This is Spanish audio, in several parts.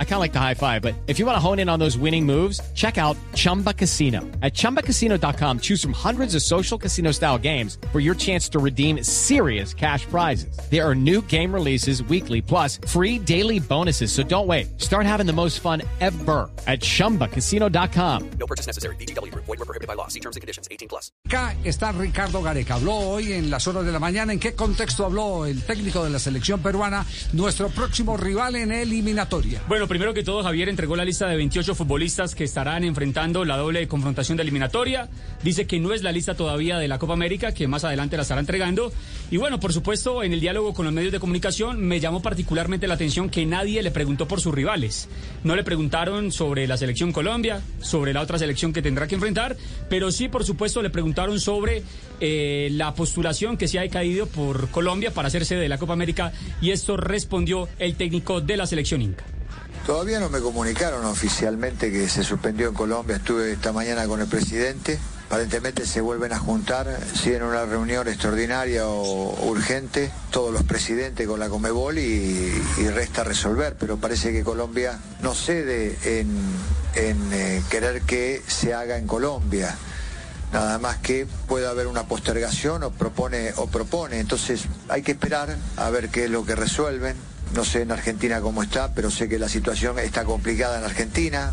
I kind of like the high five, but if you want to hone in on those winning moves, check out Chumba Casino. At ChumbaCasino.com, choose from hundreds of social casino style games for your chance to redeem serious cash prizes. There are new game releases weekly, plus free daily bonuses. So don't wait. Start having the most fun ever at ChumbaCasino.com. No purchase necessary. BGW. Void were prohibited by law. See terms and conditions. 18 plus. Acá está Ricardo Gareca. Habló hoy en las horas de la mañana. ¿En qué contexto habló el técnico de la selección peruana? nuestro próximo rival en eliminatoria. Bueno, primero que todo, Javier entregó la lista de 28 futbolistas que estarán enfrentando la doble confrontación de eliminatoria. Dice que no es la lista todavía de la Copa América, que más adelante la estará entregando. Y bueno, por supuesto, en el diálogo con los medios de comunicación me llamó particularmente la atención que nadie le preguntó por sus rivales. No le preguntaron sobre la selección Colombia, sobre la otra selección que tendrá que enfrentar, pero sí, por supuesto, le preguntaron sobre eh, la postulación que se ha caído por Colombia para hacerse de la Copa América y esto respondió el técnico de la selección Inca. Todavía no me comunicaron oficialmente que se suspendió en Colombia. Estuve esta mañana con el presidente. Aparentemente se vuelven a juntar, si en una reunión extraordinaria o urgente, todos los presidentes con la Comebol y, resta resolver. Pero parece que Colombia no cede en, eh, querer que se haga en Colombia nada más que pueda haber una postergación o propone o propone. Entonces hay que esperar a ver qué es lo que resuelven. No sé en Argentina cómo está, pero sé que la situación está complicada en Argentina.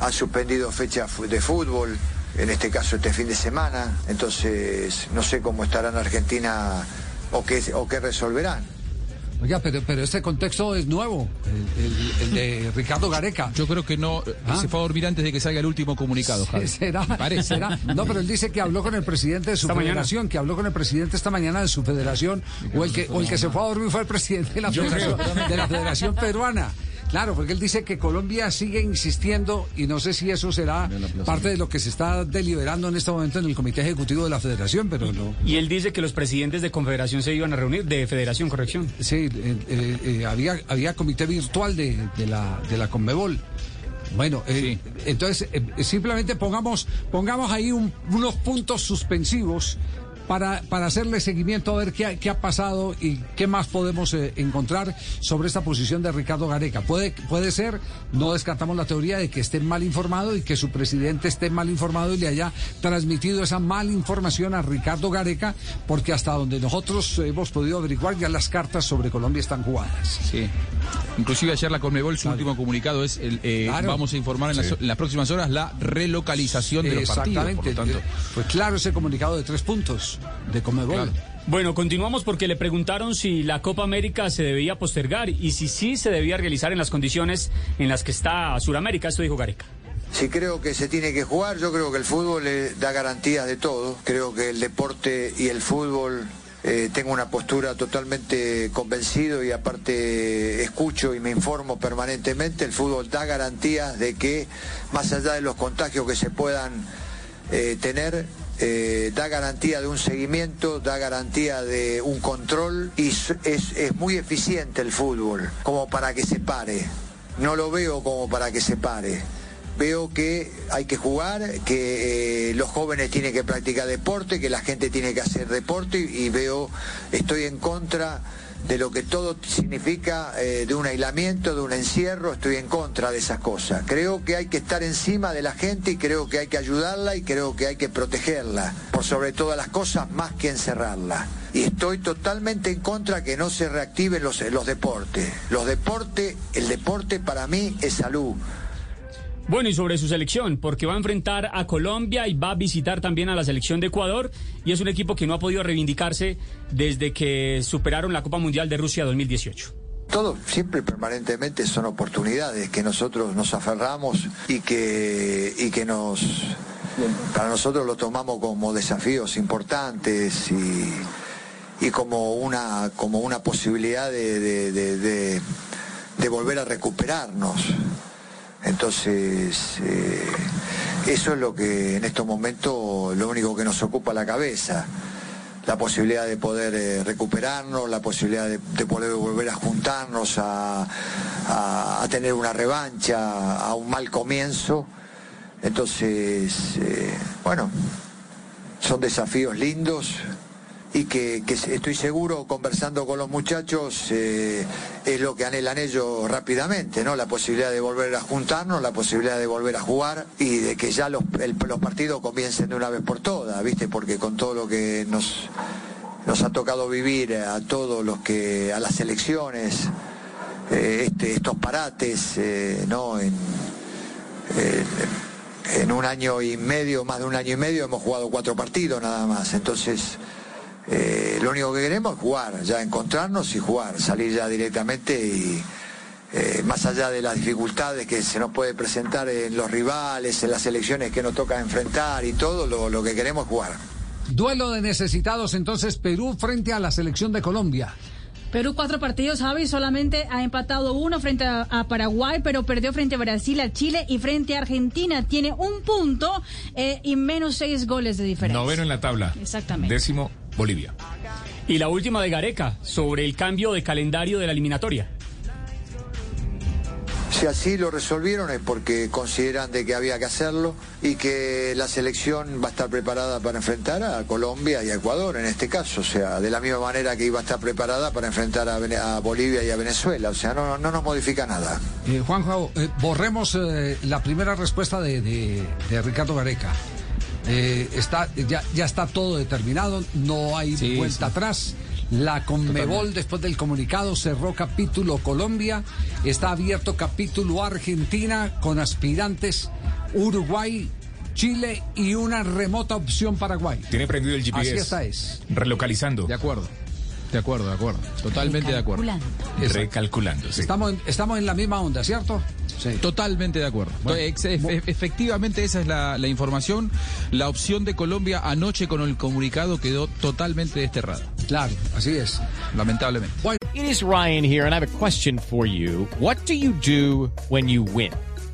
Han suspendido fechas de fútbol, en este caso este fin de semana. Entonces no sé cómo estará en Argentina o qué, o qué resolverán. Oiga, pero, pero este contexto es nuevo, el, de Ricardo Gareca. Yo creo que no, ¿Ah? se fue a dormir antes de que salga el último comunicado, Javi. ¿Será? Parece. No, pero él dice que habló con el presidente de su federación, que habló con el presidente esta mañana de su federación, o el que, o el que se fue a dormir fue el presidente de la, federación, de la federación peruana. Claro, porque él dice que Colombia sigue insistiendo y no sé si eso será parte de lo que se está deliberando en este momento en el Comité Ejecutivo de la Federación, pero no. Y él dice que los presidentes de Confederación se iban a reunir, de Federación, corrección. Sí, eh, eh, eh, había, había comité virtual de, la, de la Conmebol. Bueno, entonces simplemente pongamos, pongamos ahí unos puntos suspensivos para, para hacerle seguimiento a ver qué, qué ha pasado y qué más podemos eh, encontrar sobre esta posición de Ricardo Gareca. Puede, puede ser, no descartamos la teoría de que esté mal informado y que su presidente esté mal informado y le haya transmitido esa mala información a Ricardo Gareca, porque hasta donde nosotros hemos podido averiguar ya las cartas sobre Colombia están jugadas. Sí. Inclusive ayer la Conmebol, su último comunicado es, el, eh, vamos a informar en, las, próximas horas la relocalización de los partidos. Exactamente. Pues claro, ese comunicado de tres puntos de Comebol. Bueno, continuamos porque le preguntaron si la Copa América se debía postergar y si sí se debía realizar en las condiciones en las que está Sudamérica. Esto dijo Gareca. Si creo que se tiene que jugar, yo creo que el fútbol le da garantías de todo. Creo que el deporte y el fútbol eh, tengo una postura totalmente convencido y aparte escucho y me informo permanentemente. El fútbol da garantías de que más allá de los contagios que se puedan eh, tener, eh, da garantía de un seguimiento, da garantía de un control y es, es, muy eficiente el fútbol como para que se pare. No lo veo como para que se pare. Veo que hay que jugar, que eh, los jóvenes tienen que practicar deporte, que la gente tiene que hacer deporte y veo, estoy en contra de lo que todo significa eh, de un aislamiento, de un encierro, estoy en contra de esas cosas. Creo que hay que estar encima de la gente y creo que hay que ayudarla y creo que hay que protegerla, por sobre todas las cosas, más que encerrarla. Y estoy totalmente en contra que no se reactiven los, los deportes. Los deportes, el deporte para mí es salud. Bueno, y sobre su selección, porque va a enfrentar a Colombia y va a visitar también a la selección de Ecuador, y es un equipo que no ha podido reivindicarse desde que superaron la Copa Mundial de Rusia 2018. Todo siempre permanentemente son oportunidades que nosotros nos aferramos y que, y que nos para nosotros lo tomamos como desafíos importantes y, y como una como una posibilidad de, de volver a recuperarnos. Entonces, eh, eso es lo que en estos momentos, lo único que nos ocupa la cabeza. La posibilidad de poder eh, recuperarnos, la posibilidad de, poder volver a juntarnos, a, tener una revancha, a un mal comienzo. Entonces, eh, bueno, son desafíos lindos y que, estoy seguro, conversando con los muchachos, eh, es lo que anhelan ellos rápidamente, ¿no? La posibilidad de volver a juntarnos, la posibilidad de volver a jugar y de que ya los, los partidos comiencen de una vez por todas, ¿viste? Porque con todo lo que nos, nos ha tocado vivir a todos los que, a las elecciones, eh, este, estos parates, eh, ¿no? En, en un año y medio, más de un año y medio, hemos jugado cuatro partidos nada más. Entonces, eh, lo único que queremos es jugar, ya encontrarnos y jugar, salir ya directamente y eh, más allá de las dificultades que se nos puede presentar en los rivales, en las elecciones que nos toca enfrentar y todo, lo, lo que queremos es jugar. Duelo de necesitados entonces Perú frente a la selección de Colombia. Perú cuatro partidos, Javi, solamente ha empatado uno frente a, Paraguay, pero perdió frente a Brasil, a Chile y frente a Argentina. Tiene un punto eh, y menos seis goles de diferencia. Noveno en la tabla. Exactamente. Décimo, Bolivia. Y la última de Gareca, sobre el cambio de calendario de la eliminatoria. Si así lo resolvieron es porque consideran de que había que hacerlo y que la selección va a estar preparada para enfrentar a Colombia y a Ecuador en este caso, o sea, de la misma manera que iba a estar preparada para enfrentar a, Bolivia y a Venezuela, o sea, no, no nos modifica nada. Eh, Juanjo, eh, borremos eh, la primera respuesta de, Ricardo Gareca. Está, ya, ya está todo determinado, no hay vuelta atrás. La Conmebol, después del comunicado, cerró capítulo Colombia. Está abierto capítulo Argentina con aspirantes Uruguay, Chile y una remota opción Paraguay. Tiene prendido el GPS. Así está es. Relocalizando. De acuerdo. De acuerdo, de acuerdo. Totalmente de acuerdo. Recalculando. Estamos, en, estamos en la misma onda, ¿cierto? Sí. Totalmente de acuerdo. efectivamente esa es la, la, información. La opción de Colombia anoche con el comunicado quedó totalmente desterrada. Claro, así es. Lamentablemente. It is Ryan here and I have a question for you. What do you do when you win?